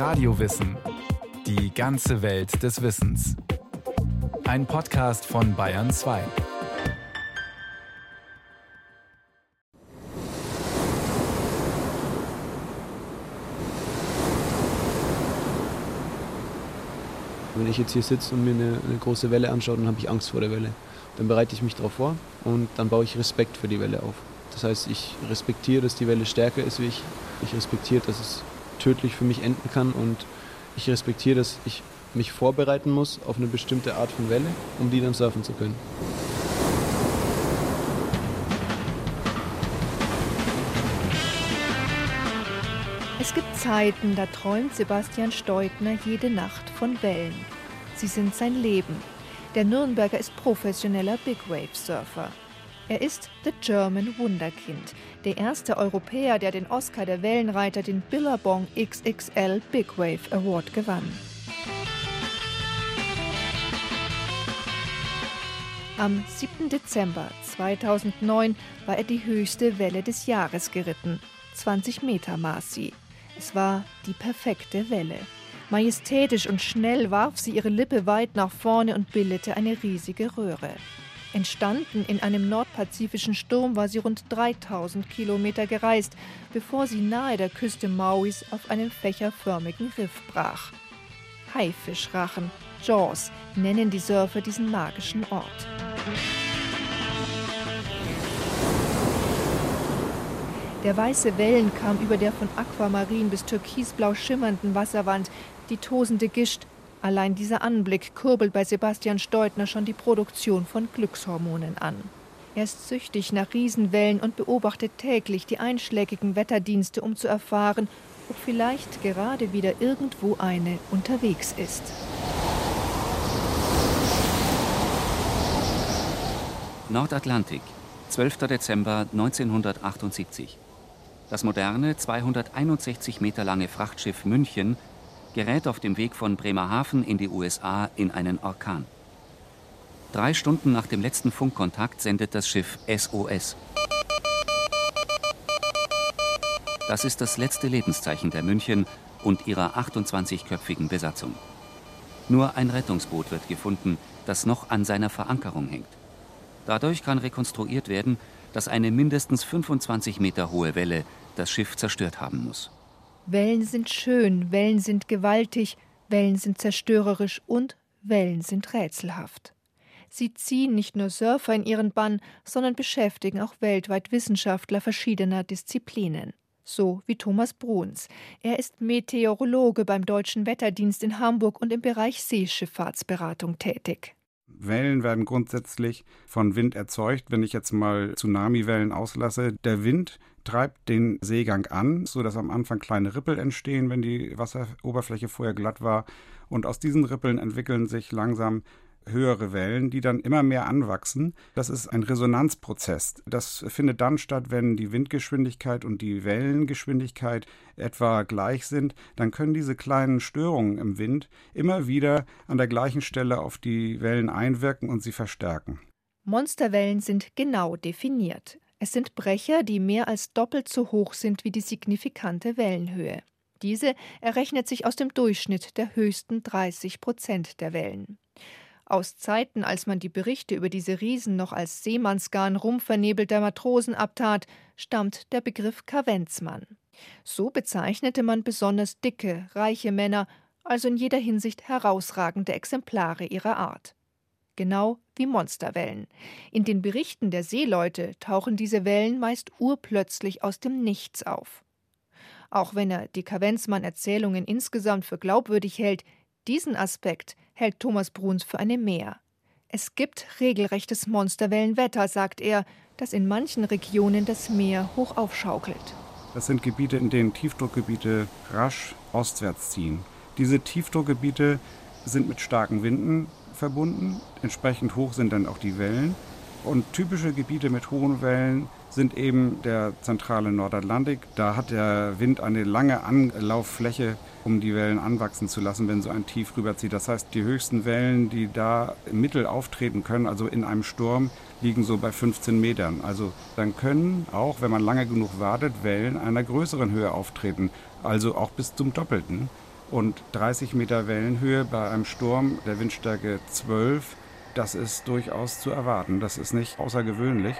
Radiowissen. Die ganze Welt des Wissens. Ein Podcast von Bayern 2. Wenn ich jetzt hier sitze und mir eine, eine große Welle anschaue, dann habe ich Angst vor der Welle. Dann bereite ich mich darauf vor und dann baue ich Respekt für die Welle auf. Das heißt, ich respektiere, dass die Welle stärker ist wie ich. Ich respektiere, dass es tödlich für mich enden kann und ich respektiere, dass ich mich vorbereiten muss auf eine bestimmte Art von Welle, um die dann surfen zu können. Es gibt Zeiten, da träumt Sebastian Steutner jede Nacht von Wellen. Sie sind sein Leben. Der Nürnberger ist professioneller Big Wave Surfer. Er ist The German Wunderkind, der erste Europäer, der den Oscar der Wellenreiter, den Billabong XXL Big Wave Award gewann. Am 7. Dezember 2009 war er die höchste Welle des Jahres geritten. 20 Meter maß sie. Es war die perfekte Welle. Majestätisch und schnell warf sie ihre Lippe weit nach vorne und bildete eine riesige Röhre. Entstanden in einem nordpazifischen Sturm war sie rund 3000 Kilometer gereist, bevor sie nahe der Küste Mauis auf einen fächerförmigen Riff brach. Haifischrachen, Jaws, nennen die Surfer diesen magischen Ort. Der weiße Wellenkamm über der von Aquamarin bis türkisblau schimmernden Wasserwand, die tosende Gischt, Allein dieser Anblick kurbelt bei Sebastian Steutner schon die Produktion von Glückshormonen an. Er ist süchtig nach Riesenwellen und beobachtet täglich die einschlägigen Wetterdienste, um zu erfahren, ob vielleicht gerade wieder irgendwo eine unterwegs ist. Nordatlantik, 12. Dezember 1978. Das moderne, 261 Meter lange Frachtschiff München gerät auf dem Weg von Bremerhaven in die USA in einen Orkan. Drei Stunden nach dem letzten Funkkontakt sendet das Schiff SOS. Das ist das letzte Lebenszeichen der München und ihrer 28-köpfigen Besatzung. Nur ein Rettungsboot wird gefunden, das noch an seiner Verankerung hängt. Dadurch kann rekonstruiert werden, dass eine mindestens 25 Meter hohe Welle das Schiff zerstört haben muss. Wellen sind schön, Wellen sind gewaltig, Wellen sind zerstörerisch und Wellen sind rätselhaft. Sie ziehen nicht nur Surfer in ihren Bann, sondern beschäftigen auch weltweit Wissenschaftler verschiedener Disziplinen. So wie Thomas Bruns. Er ist Meteorologe beim Deutschen Wetterdienst in Hamburg und im Bereich Seeschifffahrtsberatung tätig. Wellen werden grundsätzlich von Wind erzeugt. Wenn ich jetzt mal Tsunamiwellen auslasse, der Wind treibt den Seegang an, sodass am Anfang kleine Rippel entstehen, wenn die Wasseroberfläche vorher glatt war. Und aus diesen Rippeln entwickeln sich langsam höhere Wellen, die dann immer mehr anwachsen. Das ist ein Resonanzprozess. Das findet dann statt, wenn die Windgeschwindigkeit und die Wellengeschwindigkeit etwa gleich sind. Dann können diese kleinen Störungen im Wind immer wieder an der gleichen Stelle auf die Wellen einwirken und sie verstärken. Monsterwellen sind genau definiert. Es sind Brecher, die mehr als doppelt so hoch sind wie die signifikante Wellenhöhe. Diese errechnet sich aus dem Durchschnitt der höchsten 30 Prozent der Wellen. Aus Zeiten, als man die Berichte über diese Riesen noch als Seemannsgarn rumvernebelter Matrosen abtat, stammt der Begriff Kavenzmann. So bezeichnete man besonders dicke, reiche Männer, also in jeder Hinsicht herausragende Exemplare ihrer Art. Genau wie Monsterwellen. In den Berichten der Seeleute tauchen diese Wellen meist urplötzlich aus dem Nichts auf. Auch wenn er die Kavenzmann-Erzählungen insgesamt für glaubwürdig hält, diesen Aspekt hält Thomas Bruns für eine Mehr. Es gibt regelrechtes Monsterwellenwetter, sagt er, das in manchen Regionen das Meer hoch aufschaukelt. Das sind Gebiete, in denen Tiefdruckgebiete rasch ostwärts ziehen. Diese Tiefdruckgebiete sind mit starken Winden verbunden. Entsprechend hoch sind dann auch die Wellen. Und typische Gebiete mit hohen Wellen sind eben der zentrale Nordatlantik. Da hat der Wind eine lange Anlauffläche, um die Wellen anwachsen zu lassen, wenn so ein Tief rüberzieht. Das heißt, die höchsten Wellen, die da im Mittel auftreten können, also in einem Sturm, liegen so bei 15 Metern. Also dann können auch, wenn man lange genug wartet, Wellen einer größeren Höhe auftreten, also auch bis zum Doppelten. Und 30 Meter Wellenhöhe bei einem Sturm der Windstärke 12, das ist durchaus zu erwarten. Das ist nicht außergewöhnlich.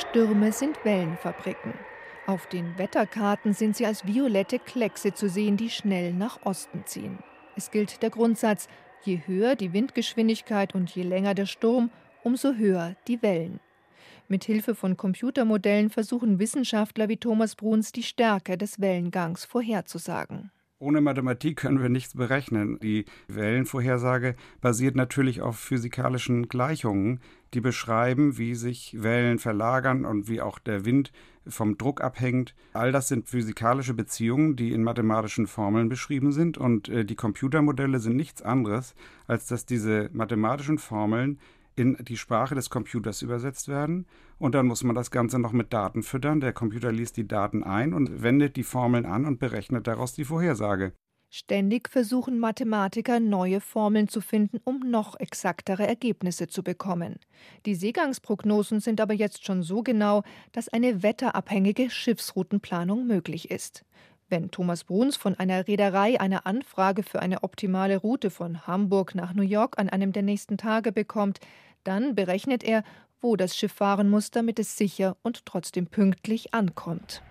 Stürme sind Wellenfabriken. Auf den Wetterkarten sind sie als violette Kleckse zu sehen, die schnell nach Osten ziehen. Es gilt der Grundsatz, je höher die Windgeschwindigkeit und je länger der Sturm, umso höher die Wellen. Mit Hilfe von Computermodellen versuchen Wissenschaftler wie Thomas Bruns die Stärke des Wellengangs vorherzusagen. Ohne Mathematik können wir nichts berechnen. Die Wellenvorhersage basiert natürlich auf physikalischen Gleichungen, die beschreiben, wie sich Wellen verlagern und wie auch der Wind vom Druck abhängt. All das sind physikalische Beziehungen, die in mathematischen Formeln beschrieben sind und äh, die Computermodelle sind nichts anderes, als dass diese mathematischen Formeln in die Sprache des Computers übersetzt werden. Und dann muss man das Ganze noch mit Daten füttern. Der Computer liest die Daten ein und wendet die Formeln an und berechnet daraus die Vorhersage. Ständig versuchen Mathematiker neue Formeln zu finden, um noch exaktere Ergebnisse zu bekommen. Die Seegangsprognosen sind aber jetzt schon so genau, dass eine wetterabhängige Schiffsroutenplanung möglich ist. Wenn Thomas Bruns von einer Reederei eine Anfrage für eine optimale Route von Hamburg nach New York an einem der nächsten Tage bekommt, dann berechnet er, wo das Schiff fahren muss, damit es sicher und trotzdem pünktlich ankommt.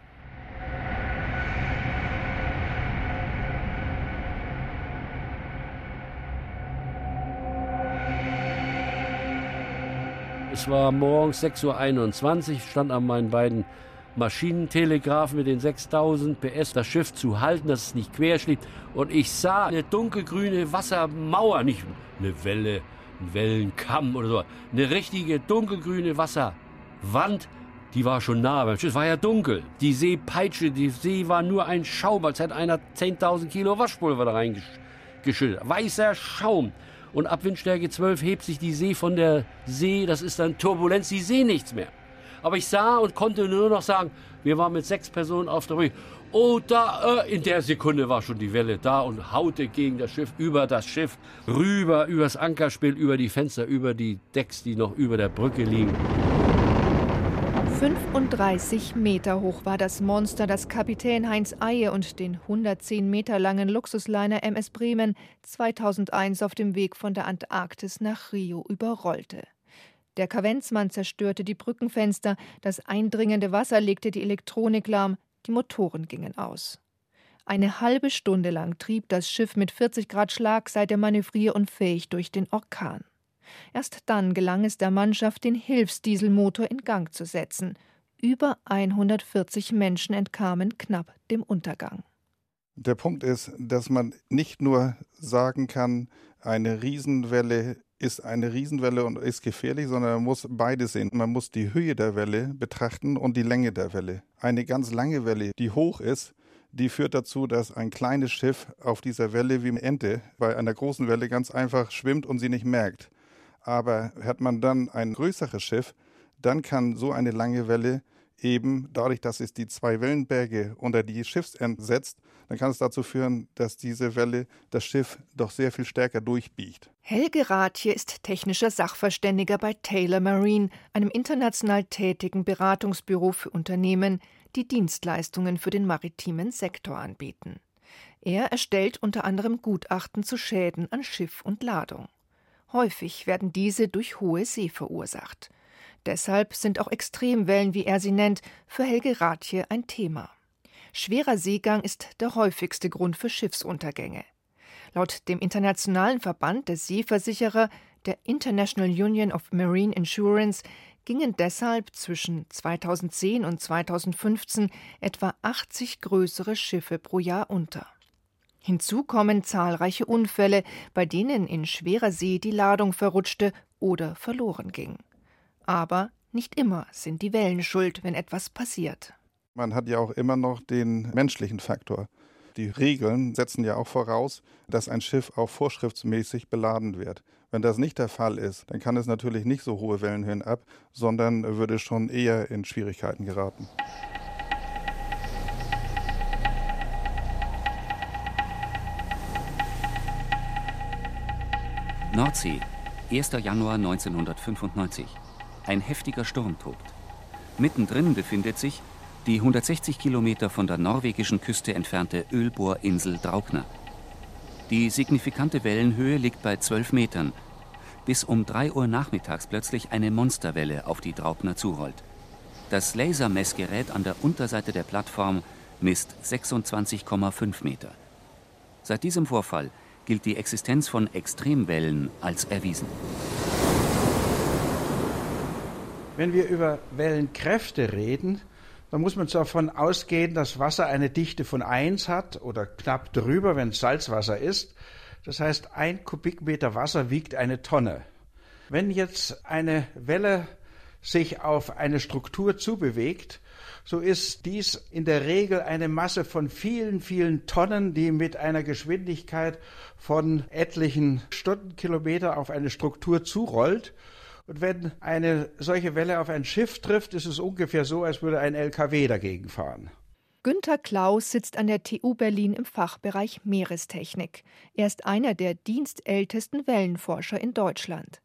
Es war morgens 6.21 Uhr, stand an meinen beiden Maschinentelegraph mit den 6000 PS das Schiff zu halten, dass es nicht querschlägt. Und ich sah eine dunkelgrüne Wassermauer, nicht eine Welle, ein Wellenkamm oder so, eine richtige dunkelgrüne Wasserwand. Die war schon nah, beim Schiff war ja dunkel. Die Seepeitsche, die See war nur ein Schaum, als hätte einer 10.000 Kilo Waschpulver da reingeschüttet. Weißer Schaum. Und ab Windstärke 12 hebt sich die See von der See, das ist dann Turbulenz, die See nichts mehr. Aber ich sah und konnte nur noch sagen, wir waren mit sechs Personen auf der Brücke. Oh, da, äh, in der Sekunde war schon die Welle da und haute gegen das Schiff, über das Schiff, rüber, übers Ankerspiel, über die Fenster, über die Decks, die noch über der Brücke liegen. 35 Meter hoch war das Monster, das Kapitän Heinz Eie und den 110 Meter langen Luxusliner MS Bremen 2001 auf dem Weg von der Antarktis nach Rio überrollte. Der Kavenzmann zerstörte die Brückenfenster, das eindringende Wasser legte die Elektronik lahm, die Motoren gingen aus. Eine halbe Stunde lang trieb das Schiff mit 40 Grad Schlagseite manövrierunfähig durch den Orkan. Erst dann gelang es der Mannschaft, den Hilfsdieselmotor in Gang zu setzen. Über 140 Menschen entkamen knapp dem Untergang. Der Punkt ist, dass man nicht nur sagen kann, eine Riesenwelle ist eine Riesenwelle und ist gefährlich, sondern man muss beides sehen. Man muss die Höhe der Welle betrachten und die Länge der Welle. Eine ganz lange Welle, die hoch ist, die führt dazu, dass ein kleines Schiff auf dieser Welle wie eine Ente bei einer großen Welle ganz einfach schwimmt und sie nicht merkt. Aber hat man dann ein größeres Schiff, dann kann so eine lange Welle eben dadurch, dass es die zwei Wellenberge unter die Schiffsend setzt, dann kann es dazu führen, dass diese Welle das Schiff doch sehr viel stärker durchbiegt. Helge Rathje ist technischer Sachverständiger bei Taylor Marine, einem international tätigen Beratungsbüro für Unternehmen, die Dienstleistungen für den maritimen Sektor anbieten. Er erstellt unter anderem Gutachten zu Schäden an Schiff und Ladung. Häufig werden diese durch hohe See verursacht. Deshalb sind auch Extremwellen, wie er sie nennt, für Helge Rathje ein Thema. Schwerer Seegang ist der häufigste Grund für Schiffsuntergänge. Laut dem Internationalen Verband der Seeversicherer, der International Union of Marine Insurance, gingen deshalb zwischen 2010 und 2015 etwa 80 größere Schiffe pro Jahr unter. Hinzu kommen zahlreiche Unfälle, bei denen in schwerer See die Ladung verrutschte oder verloren ging. Aber nicht immer sind die Wellen schuld, wenn etwas passiert. Man hat ja auch immer noch den menschlichen Faktor. Die Regeln setzen ja auch voraus, dass ein Schiff auch vorschriftsmäßig beladen wird. Wenn das nicht der Fall ist, dann kann es natürlich nicht so hohe Wellenhöhen ab, sondern würde schon eher in Schwierigkeiten geraten. Nordsee, 1. Januar 1995. Ein heftiger Sturm tobt. Mittendrin befindet sich Die 160 Kilometer von der norwegischen Küste entfernte Ölbohrinsel Draupner. Die signifikante Wellenhöhe liegt bei 12 Metern, bis um 3 Uhr nachmittags plötzlich eine Monsterwelle auf die Draupner zurollt. Das Lasermessgerät an der Unterseite der Plattform misst 26,5 Meter. Seit diesem Vorfall gilt die Existenz von Extremwellen als erwiesen. Wenn wir über Wellenkräfte reden, dann muss man davon ausgehen, dass Wasser eine Dichte von 1 hat oder knapp drüber, wenn es Salzwasser ist. Das heißt, ein Kubikmeter Wasser wiegt eine Tonne. Wenn jetzt eine Welle sich auf eine Struktur zubewegt, so ist dies in der Regel eine Masse von vielen, vielen Tonnen, die mit einer Geschwindigkeit von etlichen Stundenkilometer auf eine Struktur zurollt. Und wenn eine solche Welle auf ein Schiff trifft, ist es ungefähr so, als würde ein LKW dagegen fahren. Günter Klaus sitzt an der TU Berlin im Fachbereich Meerestechnik. Er ist einer der dienstältesten Wellenforscher in Deutschland.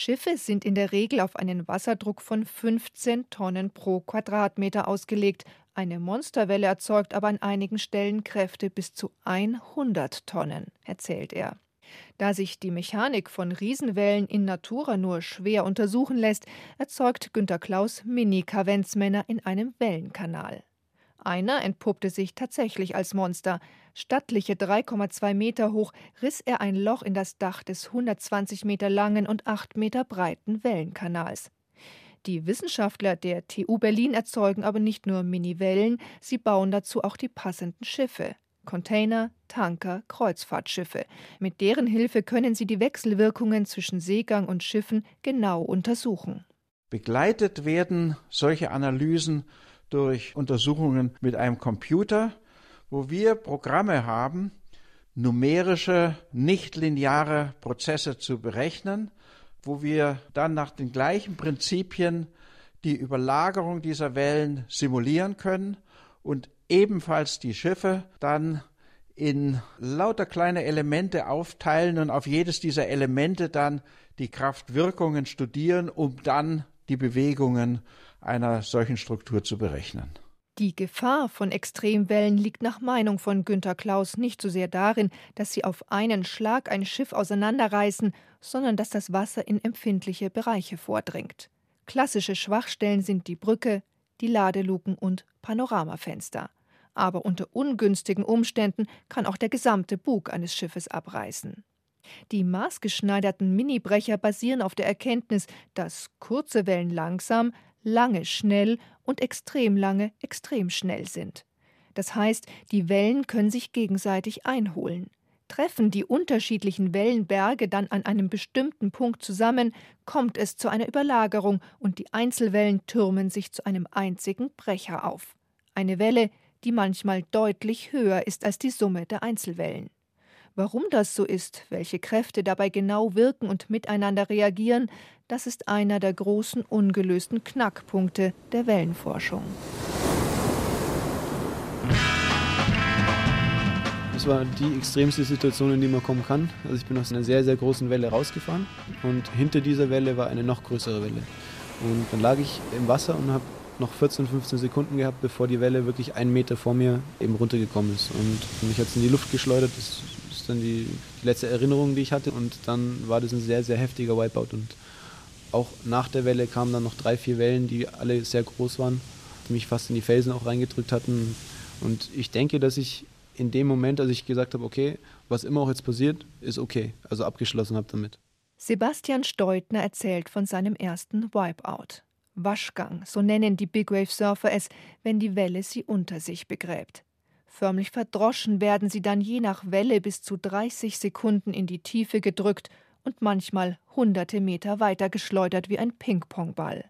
Schiffe sind in der Regel auf einen Wasserdruck von 15 Tonnen pro Quadratmeter ausgelegt. Eine Monsterwelle erzeugt aber an einigen Stellen Kräfte bis zu 100 Tonnen, erzählt er. Da sich die Mechanik von Riesenwellen in Natura nur schwer untersuchen lässt, erzeugt Günter Klaus Mini-Kavenzmänner in einem Wellenkanal. Einer entpuppte sich tatsächlich als Monster. Stattliche 3,2 Meter hoch riss er ein Loch in das Dach des 120 Meter langen und 8 Meter breiten Wellenkanals. Die Wissenschaftler der TU Berlin erzeugen aber nicht nur Mini-Wellen, sie bauen dazu auch die passenden Schiffe. Container, Tanker, Kreuzfahrtschiffe. Mit deren Hilfe können sie die Wechselwirkungen zwischen Seegang und Schiffen genau untersuchen. Begleitet werden solche Analysen durch Untersuchungen mit einem Computer, wo wir Programme haben, numerische, nichtlineare Prozesse zu berechnen, wo wir dann nach den gleichen Prinzipien die Überlagerung dieser Wellen simulieren können und ebenfalls die Schiffe dann in lauter kleine Elemente aufteilen und auf jedes dieser Elemente dann die Kraftwirkungen studieren, um dann die Bewegungen einer solchen Struktur zu berechnen. Die Gefahr von Extremwellen liegt nach Meinung von Günter Klaus nicht so sehr darin, dass sie auf einen Schlag ein Schiff auseinanderreißen, sondern dass das Wasser in empfindliche Bereiche vordringt. Klassische Schwachstellen sind die Brücke, die Ladeluken und Panoramafenster. Aber unter ungünstigen Umständen kann auch der gesamte Bug eines Schiffes abreißen. Die maßgeschneiderten Minibrecher basieren auf der Erkenntnis, dass kurze Wellen langsam, lange schnell und extrem lange extrem schnell sind. Das heißt, die Wellen können sich gegenseitig einholen. Treffen die unterschiedlichen Wellenberge dann an einem bestimmten Punkt zusammen, kommt es zu einer Überlagerung und die Einzelwellen türmen sich zu einem einzigen Brecher auf. Eine Welle, die manchmal deutlich höher ist als die Summe der Einzelwellen. Warum das so ist, welche Kräfte dabei genau wirken und miteinander reagieren, das ist einer der großen ungelösten Knackpunkte der Wellenforschung. Das war die extremste Situation, in die man kommen kann. Also ich bin aus einer sehr, sehr großen Welle rausgefahren und hinter dieser Welle war eine noch größere Welle. Und dann lag ich im Wasser und habe noch 14, 15 Sekunden gehabt, bevor die Welle wirklich einen Meter vor mir eben runtergekommen ist. Und mich hat es in die Luft geschleudert. Das dann die, die letzte Erinnerung, die ich hatte. Und dann war das ein sehr, sehr heftiger Wipeout. Und auch nach der Welle kamen dann noch drei, vier Wellen, die alle sehr groß waren, die mich fast in die Felsen auch reingedrückt hatten. Und ich denke, dass ich in dem Moment, als ich gesagt habe, okay, was immer auch jetzt passiert, ist okay, also abgeschlossen habe damit. Sebastian Steutner erzählt von seinem ersten Wipeout. Waschgang, so nennen die Big Wave Surfer es, wenn die Welle sie unter sich begräbt. Förmlich verdroschen werden sie dann je nach Welle bis zu 30 Sekunden in die Tiefe gedrückt und manchmal hunderte Meter weiter geschleudert wie ein Ping-Pong-Ball.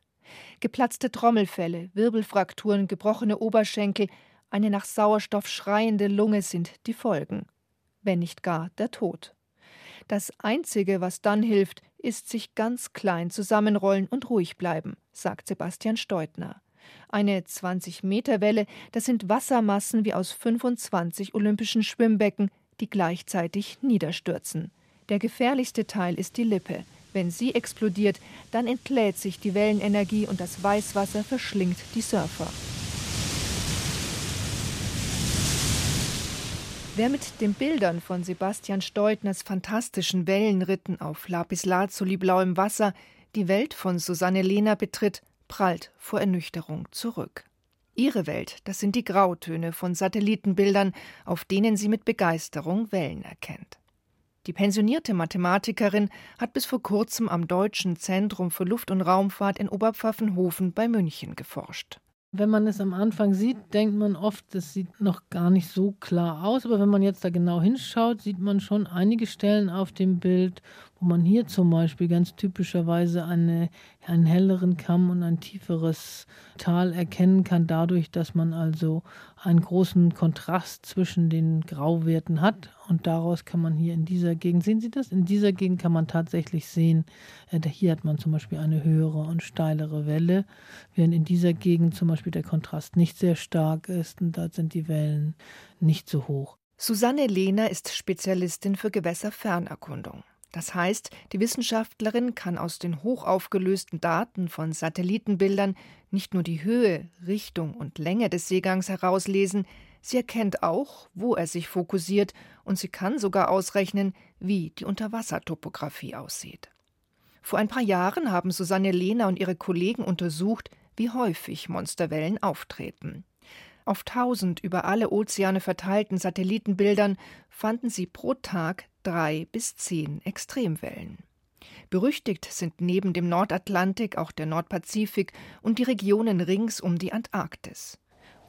Geplatzte Trommelfälle, Wirbelfrakturen, gebrochene Oberschenkel, eine nach Sauerstoff schreiende Lunge sind die Folgen. Wenn nicht gar der Tod. Das Einzige, was dann hilft, ist sich ganz klein zusammenrollen und ruhig bleiben, sagt Sebastian Steutner. Eine 20-Meter-Welle, das sind Wassermassen wie aus 25 olympischen Schwimmbecken, die gleichzeitig niederstürzen. Der gefährlichste Teil ist die Lippe. Wenn sie explodiert, dann entlädt sich die Wellenenergie und das Weißwasser verschlingt die Surfer. Wer mit den Bildern von Sebastian Steudners fantastischen Wellenritten auf Lapislazuli blauem Wasser die Welt von Susanne Lehner betritt, prallt vor Ernüchterung zurück. Ihre Welt, das sind die Grautöne von Satellitenbildern, auf denen sie mit Begeisterung Wellen erkennt. Die pensionierte Mathematikerin hat bis vor kurzem am Deutschen Zentrum für Luft- und Raumfahrt in Oberpfaffenhofen bei München geforscht. Wenn man es am Anfang sieht, denkt man oft, das sieht noch gar nicht so klar aus. Aber wenn man jetzt da genau hinschaut, sieht man schon einige Stellen auf dem Bild, wo man hier zum Beispiel ganz typischerweise eine, einen helleren Kamm und ein tieferes Tal erkennen kann, dadurch, dass man also einen großen Kontrast zwischen den Grauwerten hat. Und daraus kann man hier in dieser Gegend, sehen Sie das? In dieser Gegend kann man tatsächlich sehen, äh, hier hat man zum Beispiel eine höhere und steilere Welle, während in dieser Gegend zum Beispiel der Kontrast nicht sehr stark ist und da sind die Wellen nicht so hoch. Susanne Lehner ist Spezialistin für Gewässerfernerkundung. Das heißt, die Wissenschaftlerin kann aus den hochaufgelösten Daten von Satellitenbildern nicht nur die Höhe, Richtung und Länge des Seegangs herauslesen, sie erkennt auch, wo er sich fokussiert, und sie kann sogar ausrechnen, wie die Unterwassertopographie aussieht. Vor ein paar Jahren haben Susanne Lehner und ihre Kollegen untersucht, wie häufig Monsterwellen auftreten. Auf tausend über alle Ozeane verteilten Satellitenbildern fanden sie pro Tag drei bis zehn Extremwellen. Berüchtigt sind neben dem Nordatlantik auch der Nordpazifik und die Regionen rings um die Antarktis.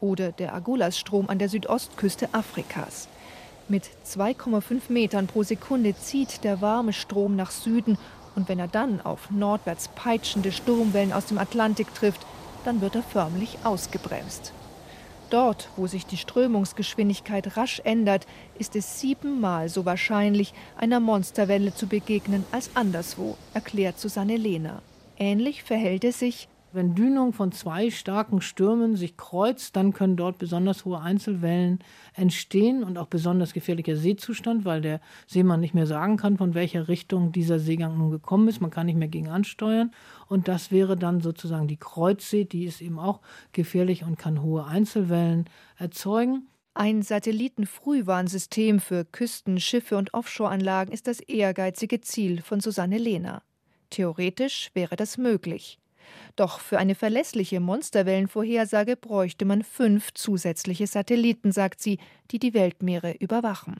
Oder der Agulasstrom an der Südostküste Afrikas. Mit 2,5 Metern pro Sekunde zieht der warme Strom nach Süden und wenn er dann auf nordwärts peitschende Sturmwellen aus dem Atlantik trifft, dann wird er förmlich ausgebremst. Dort, wo sich die Strömungsgeschwindigkeit rasch ändert, ist es siebenmal so wahrscheinlich, einer Monsterwelle zu begegnen als anderswo, erklärt Susanne Lehner. Ähnlich verhält es sich wenn Dünung von zwei starken Stürmen sich kreuzt, dann können dort besonders hohe Einzelwellen entstehen und auch besonders gefährlicher Seezustand, weil der Seemann nicht mehr sagen kann, von welcher Richtung dieser Seegang nun gekommen ist. Man kann nicht mehr gegen ansteuern. Und das wäre dann sozusagen die Kreuzsee, die ist eben auch gefährlich und kann hohe Einzelwellen erzeugen. Ein Satellitenfrühwarnsystem für Küsten, Schiffe und Offshore-Anlagen ist das ehrgeizige Ziel von Susanne Lehner. Theoretisch wäre das möglich. Doch für eine verlässliche Monsterwellenvorhersage bräuchte man fünf zusätzliche Satelliten, sagt sie, die die Weltmeere überwachen.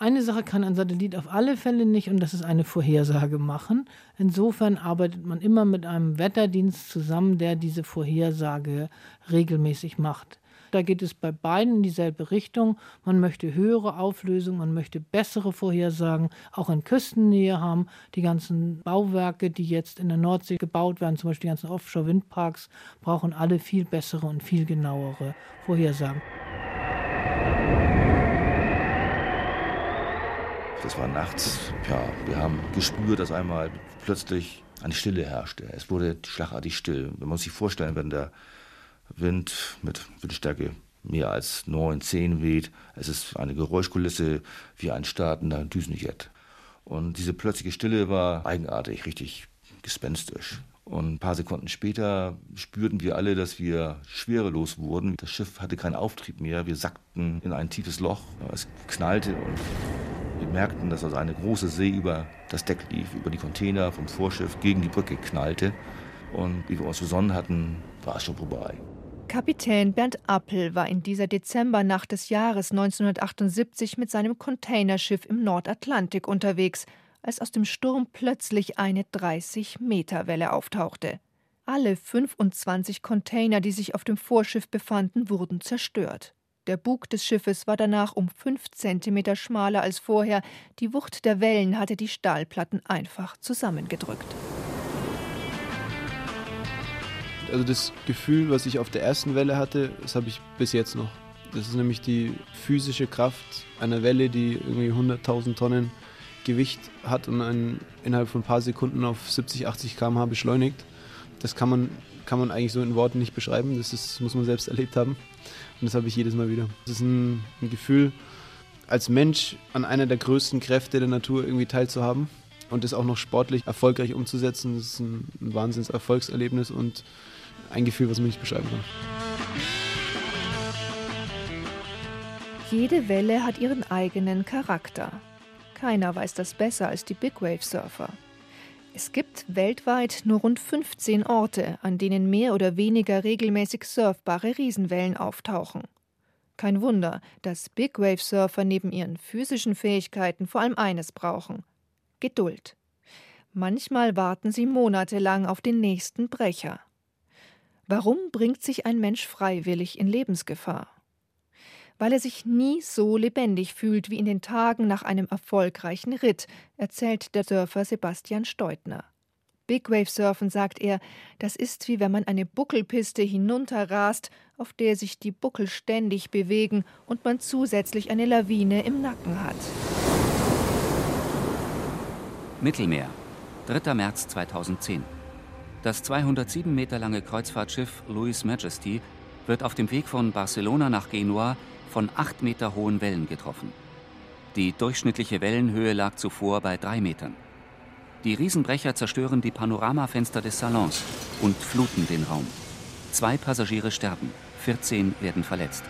Eine Sache kann ein Satellit auf alle Fälle nicht, und das ist eine Vorhersage machen. Insofern arbeitet man immer mit einem Wetterdienst zusammen, der diese Vorhersage regelmäßig macht. Da geht es bei beiden in dieselbe Richtung. Man möchte höhere Auflösung, man möchte bessere Vorhersagen, auch in Küstennähe haben. Die ganzen Bauwerke, die jetzt in der Nordsee gebaut werden, zum Beispiel die ganzen Offshore-Windparks, brauchen alle viel bessere und viel genauere Vorhersagen. Das war nachts. Ja, wir haben gespürt, dass einmal plötzlich eine Stille herrschte. Es wurde schlagartig still. Wenn man sich vorstellen, wenn der Wind mit Windstärke mehr als 9, 10 weht. Es ist eine Geräuschkulisse wie ein startender Düsenjet. Und diese plötzliche Stille war eigenartig, richtig gespenstisch. Und ein paar Sekunden später spürten wir alle, dass wir schwerelos wurden. Das Schiff hatte keinen Auftrieb mehr. Wir sackten in ein tiefes Loch. Es knallte und wir merkten, dass also eine große See über das Deck lief, über die Container vom Vorschiff gegen die Brücke knallte. Und wie wir uns besonnen hatten, war es schon vorbei. Kapitän Bernd Appel war in dieser Dezembernacht des Jahres 1978 mit seinem Containerschiff im Nordatlantik unterwegs, als aus dem Sturm plötzlich eine 30-Meter-Welle auftauchte. Alle 25 Container, die sich auf dem Vorschiff befanden, wurden zerstört. Der Bug des Schiffes war danach um fünf Zentimeter schmaler als vorher. Die Wucht der Wellen hatte die Stahlplatten einfach zusammengedrückt. Also das Gefühl, was ich auf der ersten Welle hatte, das habe ich bis jetzt noch. Das ist nämlich die physische Kraft einer Welle, die irgendwie 100.000 Tonnen Gewicht hat und einen innerhalb von ein paar Sekunden auf 70, 80 km/h beschleunigt. Das kann man, kann man eigentlich so in Worten nicht beschreiben. Das ist, muss man selbst erlebt haben. Und das habe ich jedes Mal wieder. Das ist ein, ein Gefühl, als Mensch an einer der größten Kräfte der Natur irgendwie teilzuhaben und das auch noch sportlich erfolgreich umzusetzen. Das ist ein, ein Wahnsinnserfolgserlebnis und ein Gefühl, was man nicht beschreiben kann. Jede Welle hat ihren eigenen Charakter. Keiner weiß das besser als die Big Wave Surfer. Es gibt weltweit nur rund 15 Orte, an denen mehr oder weniger regelmäßig surfbare Riesenwellen auftauchen. Kein Wunder, dass Big Wave Surfer neben ihren physischen Fähigkeiten vor allem eines brauchen: Geduld. Manchmal warten sie monatelang auf den nächsten Brecher. Warum bringt sich ein Mensch freiwillig in Lebensgefahr? Weil er sich nie so lebendig fühlt wie in den Tagen nach einem erfolgreichen Ritt, erzählt der Surfer Sebastian Steutner. Big Wave Surfen, sagt er, das ist wie wenn man eine Buckelpiste hinunterrast, auf der sich die Buckel ständig bewegen und man zusätzlich eine Lawine im Nacken hat. Mittelmeer, 3. März 2010. Das 207 Meter lange Kreuzfahrtschiff Louis Majesty wird auf dem Weg von Barcelona nach Genua von acht Meter hohen Wellen getroffen. Die durchschnittliche Wellenhöhe lag zuvor bei drei Metern. Die Riesenbrecher zerstören die Panoramafenster des Salons und fluten den Raum. Zwei Passagiere sterben, 14 werden verletzt.